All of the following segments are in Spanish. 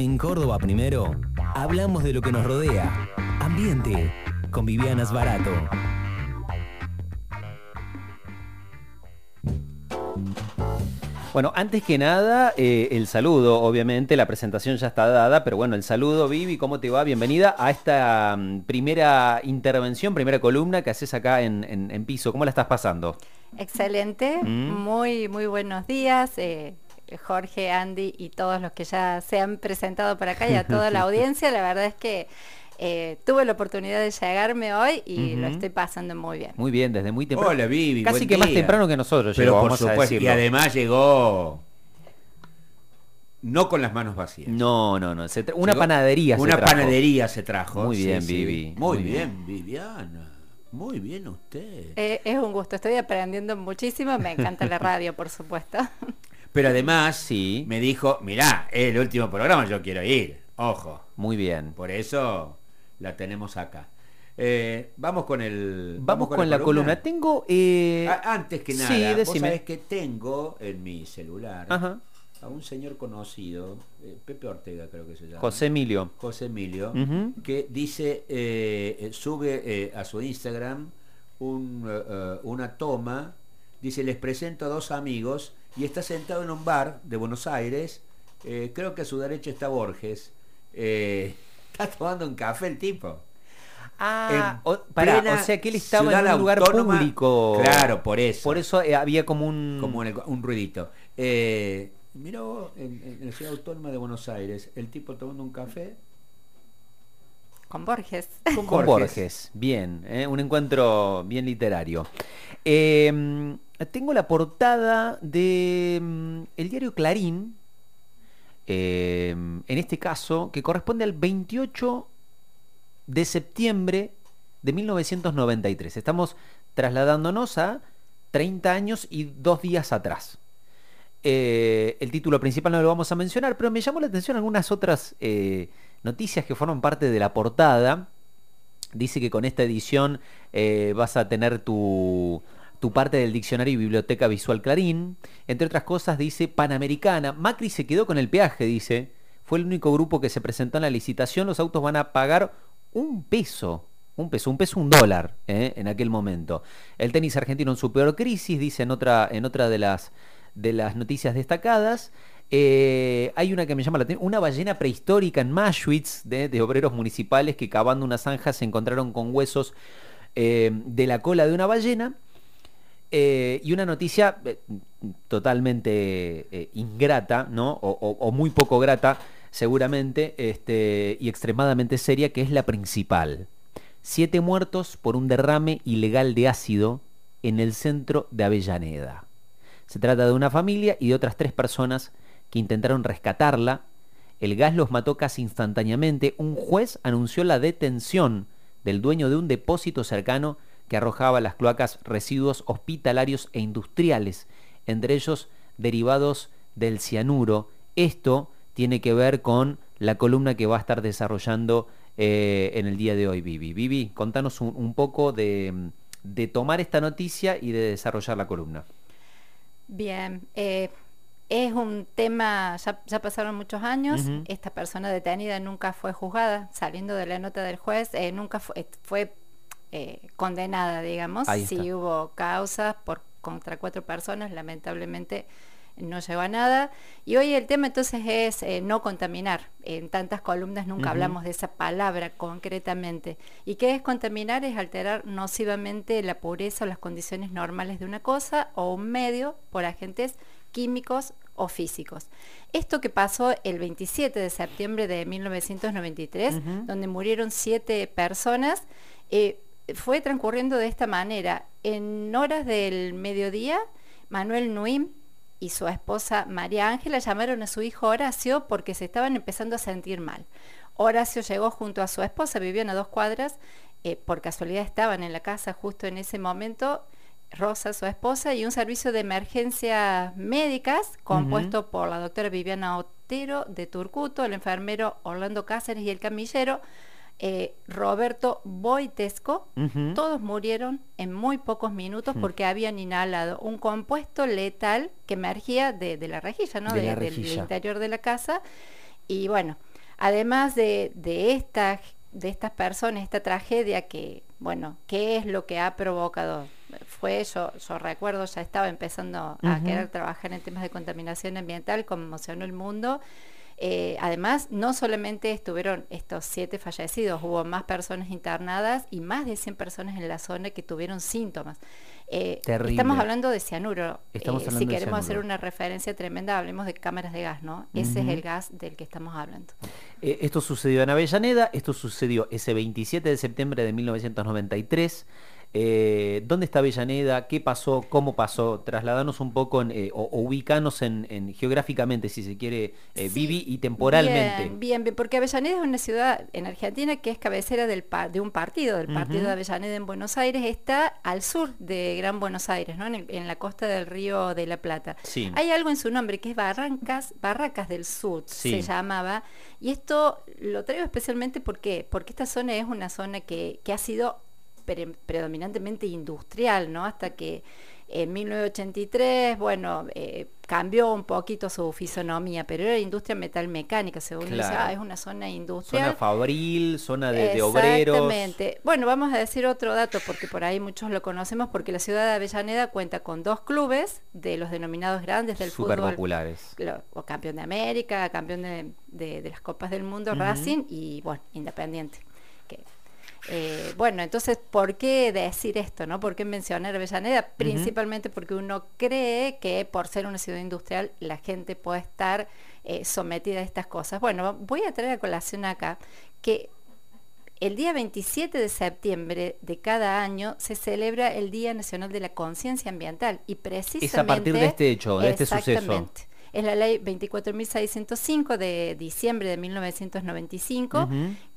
En Córdoba Primero, hablamos de lo que nos rodea. Ambiente, con Vivianas Barato. Bueno, antes que nada, eh, el saludo, obviamente, la presentación ya está dada, pero bueno, el saludo, Vivi, ¿cómo te va? Bienvenida a esta mm, primera intervención, primera columna que haces acá en, en- en piso. ¿Cómo la estás pasando? Excelente, Mm. muy, muy buenos días. eh, Jorge, Andy y todos los que ya se han presentado por acá y a toda la audiencia. La verdad es que eh, tuve la oportunidad de llegarme hoy y lo estoy pasando muy bien. Muy bien, desde muy temprano. Hola, Vivi, Casi que más temprano que nosotros Pero llegó, por vamos a supuesto, y además llegó no con las manos vacías. No, no, no. se una Llegó- panadería se Una trajo. panadería se trajo. Muy bien, sí. Vivi, Muy, muy bien, Viviana. Muy bien usted. Eh, es un gusto, estoy aprendiendo muchísimo. Me encanta la radio, por supuesto. Pero además Sí. me dijo, mirá, es el último programa, yo quiero ir. Ojo. Muy bien. Por eso la tenemos acá. Eh, vamos con el. Vamos con, la columna. Tengo... eh, Ah, Antes que nada, sí, vos decime. sabés que tengo en mi celular Ajá. a un señor conocido, eh, Pepe Ortega creo que se llama. José Emilio. José Emilio, que dice, sube a su Instagram un, una toma, dice, les presento a dos amigos y está sentado en un bar de Buenos Aires, eh, creo que a su derecha está Borges, eh, está tomando un café el tipo. Ah, o, sea que él estaba en un lugar autónoma. público. Claro, por eso. Por eso eh, había como un... como el- un ruidito. Eh, vos, en, en la ciudad autónoma de Buenos Aires, el tipo tomando un café Con Borges. con, Con Borges, bien, ¿eh? un encuentro bien literario. Eh, tengo la portada de mm, el diario Clarín, eh, en este caso, que corresponde al 28 de septiembre de 1993. Estamos trasladándonos a 30 años y dos días atrás. Eh, el título principal no lo vamos a mencionar, pero me llamó la atención algunas otras eh, noticias que forman parte de la portada. Dice que con esta edición eh, vas a tener tu, tu parte del diccionario y biblioteca visual Clarín. Entre otras cosas dice Panamericana. Macri se quedó con el peaje, dice. Fue el único grupo que se presentó en la licitación. Los autos van a pagar un peso. Un peso, un peso, un dólar ¿eh? en aquel momento. El tenis argentino en su peor crisis, dice en otra, en otra de las de las noticias destacadas. Eh, hay una que me llama la atención, una ballena prehistórica en Maschwitz de, obreros municipales que cavando una zanja se encontraron con huesos eh, de la cola de una ballena. Eh, y una noticia totalmente ingrata, ¿no? O, o- o muy poco grata, seguramente, este, y extremadamente seria, que es la principal. Siete muertos por un derrame ilegal de ácido en el centro de Avellaneda. Se trata de una familia y de otras tres personas que intentaron rescatarla. El gas los mató casi instantáneamente. Un juez anunció la detención del dueño de un depósito cercano que arrojaba a las cloacas residuos hospitalarios e industriales, entre ellos derivados del cianuro. Esto tiene que ver con la columna que va a estar desarrollando eh, en el día de hoy, Vivi. Vivi, contanos un, poco de, de tomar esta noticia y de desarrollar la columna. Bien, eh, es un tema, ya, ya pasaron muchos años, esta persona detenida nunca fue juzgada, saliendo de la nota del juez, eh, nunca fue, fue, eh, condenada, digamos, Ahí sí hubo causas por contra cuatro personas, lamentablemente no llegó a nada. Y hoy el tema entonces es eh, no contaminar. En tantas columnas nunca hablamos de esa palabra concretamente. ¿Y qué es contaminar? Es alterar nocivamente la pureza o las condiciones normales de una cosa o un medio por agentes químicos o físicos. Esto que pasó el 27 de septiembre de 1993, Ujú. donde murieron siete personas, eh, fue transcurriendo de esta manera. En horas del mediodía, Manuel Nuim y su esposa María Ángela llamaron a su hijo Horacio porque se estaban empezando a sentir mal. Horacio llegó junto a su esposa, vivían a dos cuadras, eh, por casualidad estaban en la casa justo en ese momento, Rosa, su esposa, y un servicio de emergencias médicas compuesto por la doctora Viviana Otero de Turcuto, el enfermero Orlando Cáceres y el camillero eh, Roberto Boitesco. Todos murieron en muy pocos minutos Mm. porque habían inhalado un compuesto letal que emergía de, de la rejilla, ¿no? De la del- interior de la casa. Y bueno, además de, de, esta, de estas personas, esta tragedia que, bueno, ¿qué es lo que ha provocado? Fue, yo, yo recuerdo, ya estaba empezando a querer trabajar en temas de contaminación ambiental, conmocionó el mundo eh, además, no solamente estuvieron estos siete fallecidos, hubo más personas internadas y más de 100 personas en la zona que tuvieron síntomas. Eh, estamos hablando de cianuro. Eh, si queremos hacer una referencia tremenda, hablemos de cámaras de gas, ¿no? Ese es el gas del que estamos hablando. esto sucedió en Avellaneda, esto sucedió ese 27 de septiembre de 1993. Eh, ¿Dónde está Avellaneda? ¿Qué pasó? ¿Cómo pasó? Trasladanos un poco eh, o, ubicanos en, geográficamente, si se quiere, eh, Vivi, y temporalmente. Bien, bien, porque Avellaneda es una ciudad en Argentina que es cabecera del de un partido, del partido de Avellaneda en Buenos Aires, está al sur de Gran Buenos Aires, ¿no? en, la costa del río de la Plata. Hay algo en su nombre que es Barrancas, Barracas del Sur, se llamaba, y esto lo traigo especialmente porque, porque esta zona es una zona que, que ha sido predominantemente industrial, ¿no? Hasta que en 1983, bueno, eh, cambió un poquito su fisonomía, pero era industria metalmecánica, según claro. es una zona industrial. Zona fabril, zona de, obreros. Exactamente. Bueno, vamos a decir otro dato, porque por ahí muchos lo conocemos, porque la ciudad de Avellaneda cuenta con dos clubes de los denominados grandes del Super fútbol. populares. o campeón de América, campeón de, las Copas del Mundo, Racing y, bueno, Independiente. Que eh, bueno, entonces, ¿por qué decir esto? ¿no? ¿Por qué mencionar Avellaneda? Principalmente porque uno cree que por ser una ciudad industrial la gente puede estar eh, sometida a estas cosas. Bueno, voy a traer a colación acá que el día 27 de septiembre de cada año se celebra el Día Nacional de la Conciencia Ambiental y precisamente... Es a partir de este hecho, de este suceso es la ley 24.605 de diciembre de 1995,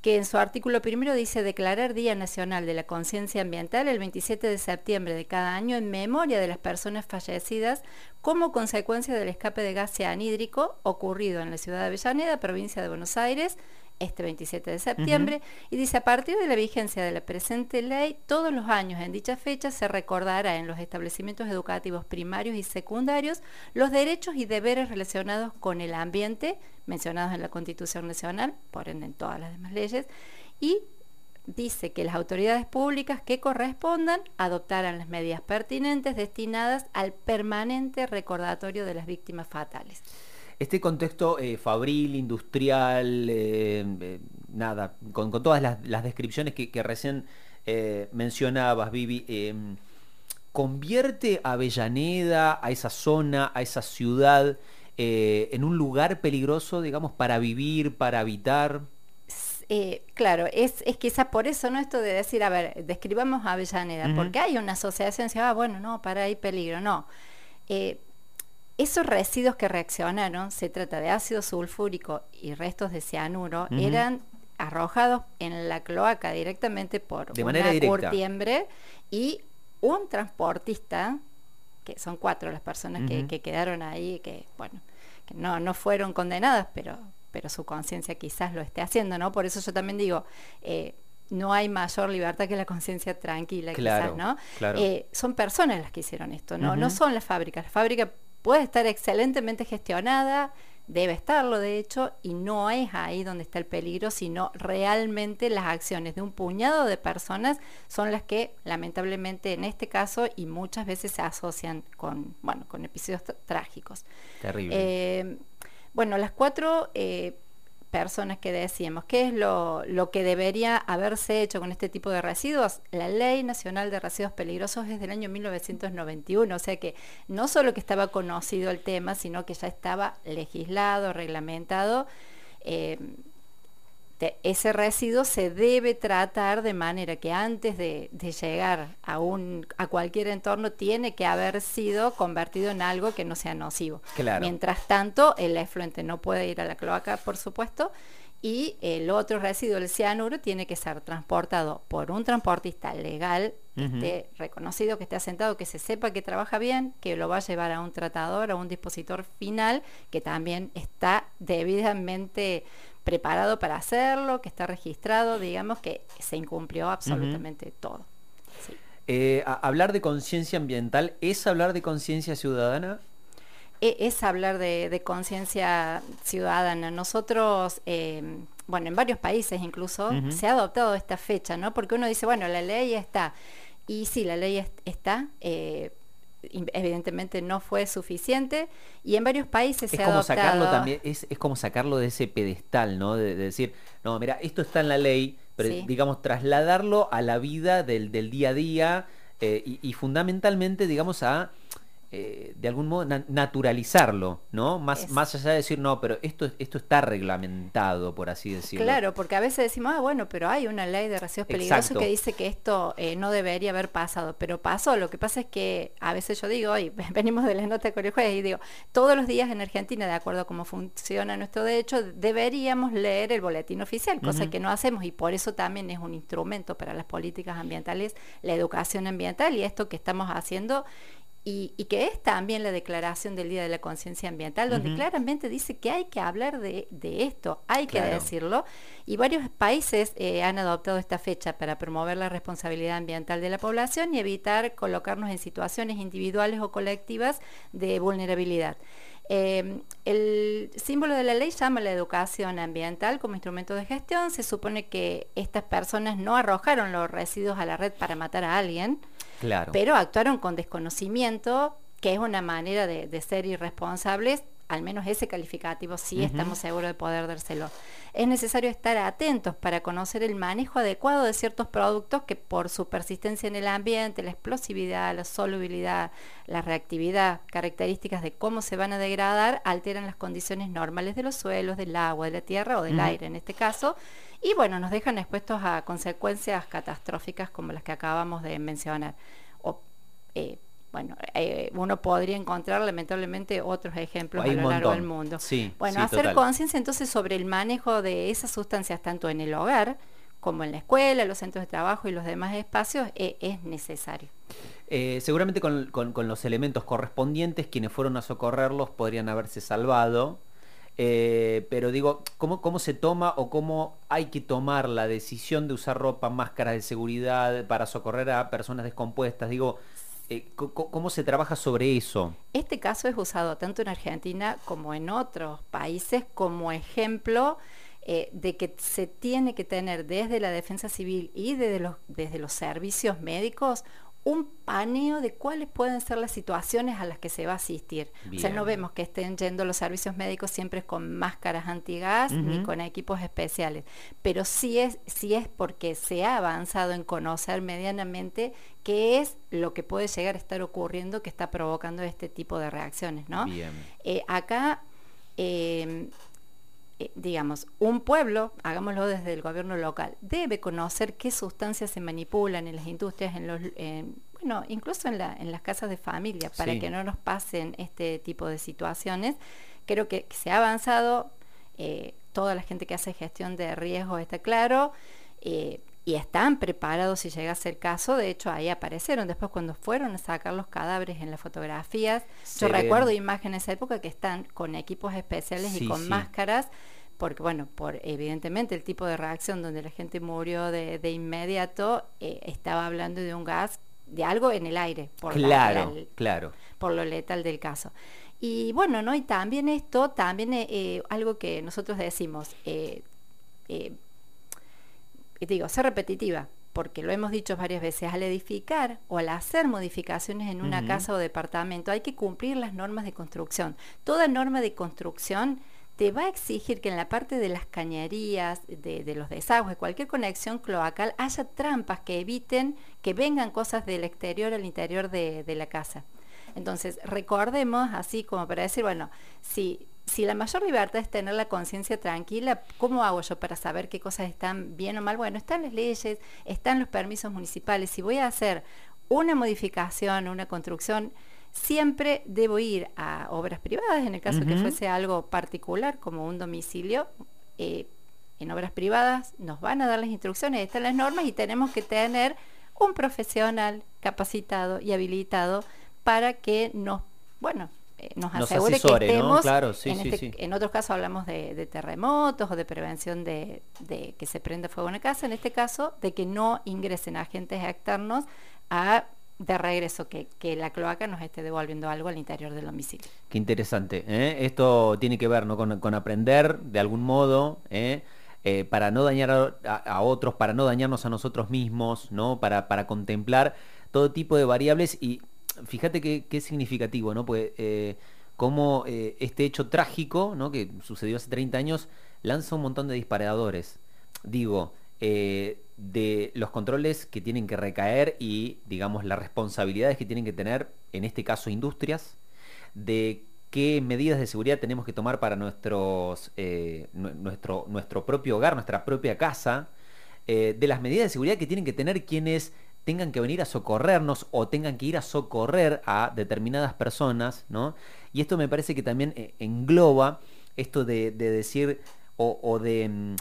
que en su artículo primero dice declarar Día Nacional de la Conciencia Ambiental el 27 de septiembre de cada año en memoria de las personas fallecidas como consecuencia del escape de gas cianhídrico ocurrido en la ciudad de Avellaneda, provincia de Buenos Aires, este 27 de septiembre, y dice, a partir de la vigencia de la presente ley, todos los años en dicha fecha se recordará en los establecimientos educativos primarios y secundarios los derechos y deberes relacionados con el ambiente, mencionados en la Constitución Nacional, por ende en todas las demás leyes, y dice que las autoridades públicas que correspondan adoptarán las medidas pertinentes destinadas al permanente recordatorio de las víctimas fatales. Este contexto eh, fabril, industrial, eh, eh, nada, con, todas las, descripciones que, recién mencionabas, Vivi, em, ¿convierte a Avellaneda, a esa zona, a esa ciudad, en un lugar peligroso, digamos, para vivir, para habitar? claro, es, es quizás por eso, ¿no? Esto de decir, a ver, describamos a Avellaneda, porque hay una asociación, se va, ah, bueno, no, para ahí peligro, no. Esos residuos que reaccionaron, se trata de ácido sulfúrico y restos de cianuro, eran arrojados en la cloaca directamente por de una curtiembre y un transportista, que son cuatro las personas que, quedaron ahí, que bueno, que no, no fueron condenadas, pero, pero su conciencia quizás lo esté haciendo, ¿no? Por eso yo también digo, eh, no hay mayor libertad que la conciencia tranquila, quizás, ¿no? Eh, son personas las que hicieron esto, ¿no? No son las fábricas. La fábrica puede estar excelentemente gestionada, debe estarlo de hecho, y no es ahí donde está el peligro, sino realmente las acciones de un puñado de personas son las que lamentablemente en este caso y muchas veces se asocian con, bueno, con episodios trágicos. Terrible. Eh, bueno, las cuatro eh, personas que decíamos. ¿Qué es lo, que debería haberse hecho con este tipo de residuos? La Ley Nacional de Residuos Peligrosos es del año 1991, o sea que no solo que estaba conocido el tema, sino que ya estaba legislado, reglamentado. Eh, ese residuo se debe tratar de manera que antes de, llegar a, un, a cualquier entorno tiene que haber sido convertido en algo que no sea nocivo. Mientras tanto, el efluente no puede ir a la cloaca, por supuesto, y el otro residuo, el cianuro, tiene que ser transportado por un transportista legal, que esté reconocido, que esté asentado, que se sepa que trabaja bien, que lo va a llevar a un tratador, a un dispositor final, que también está debidamente preparado para hacerlo, que está registrado, digamos que se incumplió absolutamente todo. Eh, hablar de conciencia ambiental, ¿es hablar de conciencia ciudadana? E, es, hablar de, conciencia ciudadana. Nosotros, em, bueno, en varios países incluso, se ha adoptado esta fecha, ¿no? Porque uno dice, bueno, la ley está. Y sí, la ley est- está. eh, evidentemente no fue suficiente y en varios países Es se ha como adoptado. sacarlo también, es, es como sacarlo de ese pedestal, ¿no? De, de decir, no, mira, esto está en la ley, pero Sí. digamos, trasladarlo a la vida del, del día a día eh, y, y fundamentalmente, digamos, a eh, de algún modo na- naturalizarlo, ¿no? Más, Es- más allá de decir, no, pero esto, esto está reglamentado, por así decirlo. Claro, porque a veces decimos, ah, bueno, pero hay una ley de residuos peligrosos Exacto. que dice que esto eh, no debería haber pasado, pero pasó. Lo que pasa es que a veces yo digo, y venimos de la nota con el juez, y digo, todos los días en Argentina, de acuerdo a cómo funciona nuestro derecho, deberíamos leer el boletín oficial, cosa que no hacemos, y por eso también es un instrumento para las políticas ambientales, la educación ambiental, y esto que estamos haciendo y, y que es también la declaración del Día de la Conciencia Ambiental, donde claramente dice que hay que hablar de, de esto, hay que decirlo, y varios países eh, han adoptado esta fecha para promover la responsabilidad ambiental de la población y evitar colocarnos en situaciones individuales o colectivas de vulnerabilidad. Eh, el símbolo de la ley llama la educación ambiental como instrumento de gestión. Se supone que estas personas no arrojaron los residuos a la red para matar a alguien, Pero actuaron con desconocimiento, que es una manera de ser irresponsables, al menos ese calificativo sí estamos seguros de poder dárselo. Es necesario estar atentos para conocer el manejo adecuado de ciertos productos que por su persistencia en el ambiente, la explosividad, la solubilidad, la reactividad, características de cómo se van a degradar, alteran las condiciones normales de los suelos, del agua, de la tierra o del aire en este caso, y bueno, nos dejan expuestos a consecuencias catastróficas como las que acabamos de mencionar. O, eh, bueno, eh, uno podría encontrar lamentablemente otros ejemplos Hay a lo largo del mundo. Sí, bueno, sí, hacer conciencia entonces sobre el manejo de esas sustancias tanto en el hogar como en la escuela, los centros de trabajo y los demás espacios eh, es necesario. Eh, seguramente con, con- con los elementos correspondientes, quienes fueron a socorrerlos podrían haberse salvado. Eh, pero digo, ¿cómo, ¿cómo se toma o cómo hay que tomar la decisión de usar ropa, máscaras de seguridad para socorrer a personas descompuestas? Digo, eh, ¿cómo se trabaja sobre eso? Este caso es usado tanto en Argentina como en otros países como ejemplo eh, de que se tiene que tener desde la defensa civil y desde los, desde los servicios médicos un paneo de cuáles pueden ser las situaciones a las que se va a asistir. O sea, no vemos que estén yendo los servicios médicos siempre con máscaras antigas ni con equipos especiales, pero sí es, sí es porque se ha avanzado en conocer medianamente qué es lo que puede llegar a estar ocurriendo que está provocando este tipo de reacciones, ¿no? Bien. Eh, acá, eh, digamos, un pueblo, hagámoslo desde el gobierno local, debe conocer qué sustancias se manipulan en las industrias, en los, en- bueno, incluso en, la- en las casas de familia, para Sí. que no nos pasen este tipo de situaciones. Creo que, que se ha avanzado, eh, toda la gente que hace gestión de riesgos está claro. eh, y están preparados si llega a ser caso, de hecho ahí aparecieron después cuando fueron a sacar los cadáveres en las fotografías, yo recuerdo imágenes de esa época que están con equipos especiales Sí, y con sí. máscaras, porque bueno, por evidentemente el tipo de reacción donde la gente murió de, de inmediato, eh, estaba hablando de un gas, de algo en el aire, por, la- Claro, la- claro. por lo letal del caso. Y bueno, ¿no? Y también esto, también eh, eh, algo que nosotros decimos, eh, eh, y digo, ser repetitiva, porque lo hemos dicho varias veces, al edificar o al hacer modificaciones en una casa o departamento hay que cumplir las normas de construcción. Toda norma de construcción te va a exigir que en la parte de las cañerías, de, de los desagües, cualquier conexión cloacal, haya trampas que eviten que vengan cosas del exterior al interior de, de la casa. Entonces, recordemos, así como para decir, bueno, si, si la mayor libertad es tener la conciencia tranquila, ¿cómo hago yo para saber qué cosas están bien o mal? Bueno, están las leyes, están los permisos municipales. Si voy a hacer una modificación, una construcción, siempre debo ir a obras privadas, en el caso que fuese algo particular, como un domicilio. eh, en obras privadas nos van a dar las instrucciones, están las normas y tenemos que tener un profesional capacitado y habilitado para que nos, bueno, nos Nos asegure asesore, que ¿no? estemos, Claro, sí, en, sí, este- sí. en otros casos hablamos de, de terremotos o de prevención de, de que se prenda fuego en la casa, en este caso de que no ingresen agentes externos a de regreso, que, que la cloaca nos esté devolviendo algo al interior del domicilio. Qué interesante. ¿eh? Esto tiene que ver ¿no? con, con aprender de algún modo. ¿eh? eh, para no dañar a, a otros, para no dañarnos a nosotros mismos, ¿no? Para, para contemplar todo tipo de variables y fíjate que es significativo, ¿no? Pues eh, cómo eh, este hecho trágico, ¿no? Que sucedió hace 30 años, lanza un montón de disparadores. Digo, eh, de los controles que tienen que recaer y, digamos, las responsabilidades que tienen que tener, en este caso, industrias, de qué medidas de seguridad tenemos que tomar para nuestros, nue- nuestro, nuestro propio hogar, nuestra propia casa, de las medidas de seguridad que tienen que tener quienes tengan que venir a socorrernos o tengan que ir a socorrer a determinadas personas, ¿no? Y esto me parece que también eh, engloba esto de, de decir o, de, mm,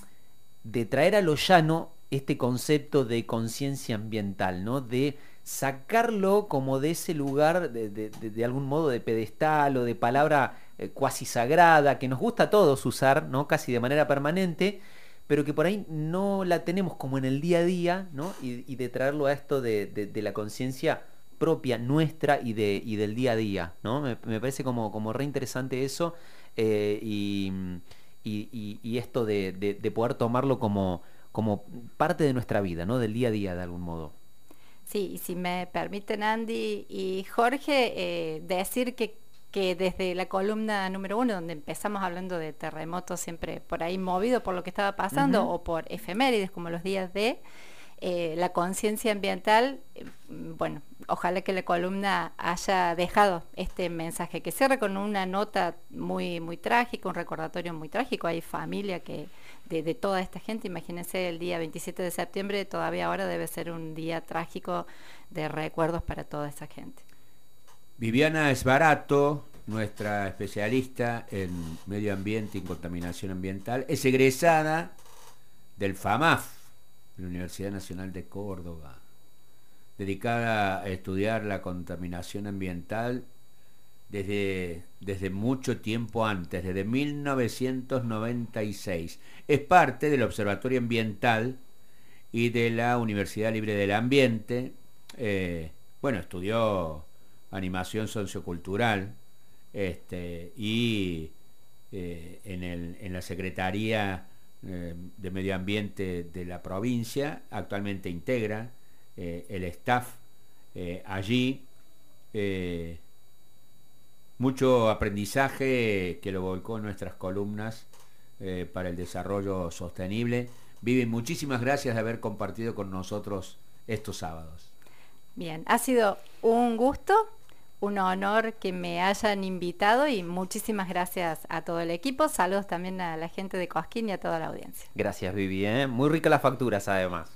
de traer a lo llano este concepto de conciencia ambiental, ¿no? De sacarlo como de ese lugar de- de algún modo de pedestal o de palabra eh, cuasi sagrada que nos gusta a todos usar, ¿no? Casi de manera permanente, pero que por ahí no la tenemos como en el día a día, ¿no? Y, de traerlo a esto de, la conciencia propia nuestra y, de, y del día a día, ¿no? Me, parece como, como re interesante eso eh, y, esto de poder tomarlo como, como parte de nuestra vida, ¿no? Del día a día de algún modo. Sí, y si me permiten Andy y Jorge, eh, decir que, que desde la columna número uno, donde empezamos hablando de terremotos, siempre por ahí movido por lo que estaba pasando, o por efemérides como los días de eh, la conciencia ambiental, eh, bueno, ojalá que la columna haya dejado este mensaje, que cierre con una nota muy, muy trágica, un recordatorio muy trágico. Hay familia que de, de toda esta gente, imagínense el día 27 de septiembre, todavía ahora debe ser un día trágico de recuerdos para toda esa gente. Viviana Esbarato, nuestra especialista en medio ambiente y contaminación ambiental, es egresada del FAMAF, de la Universidad Nacional de Córdoba, dedicada a estudiar la contaminación ambiental desde, desde mucho tiempo antes, desde 1996. Es parte del Observatorio Ambiental y de la Universidad Libre del Ambiente. Eh, bueno, estudió animación sociocultural este, y eh, en, el- en la Secretaría eh, de Medio Ambiente de la provincia, actualmente integra eh, el staff allí. mucho aprendizaje que lo volcó en nuestras columnas para el desarrollo sostenible. Vivi, muchísimas gracias de haber compartido con nosotros estos sábados. Bien, ha sido un gusto, un honor que me hayan invitado y muchísimas gracias a todo el equipo. Saludos también a la gente de Cosquín y a toda la audiencia. Gracias, Vivi. ¿eh? Muy rica las facturas, además.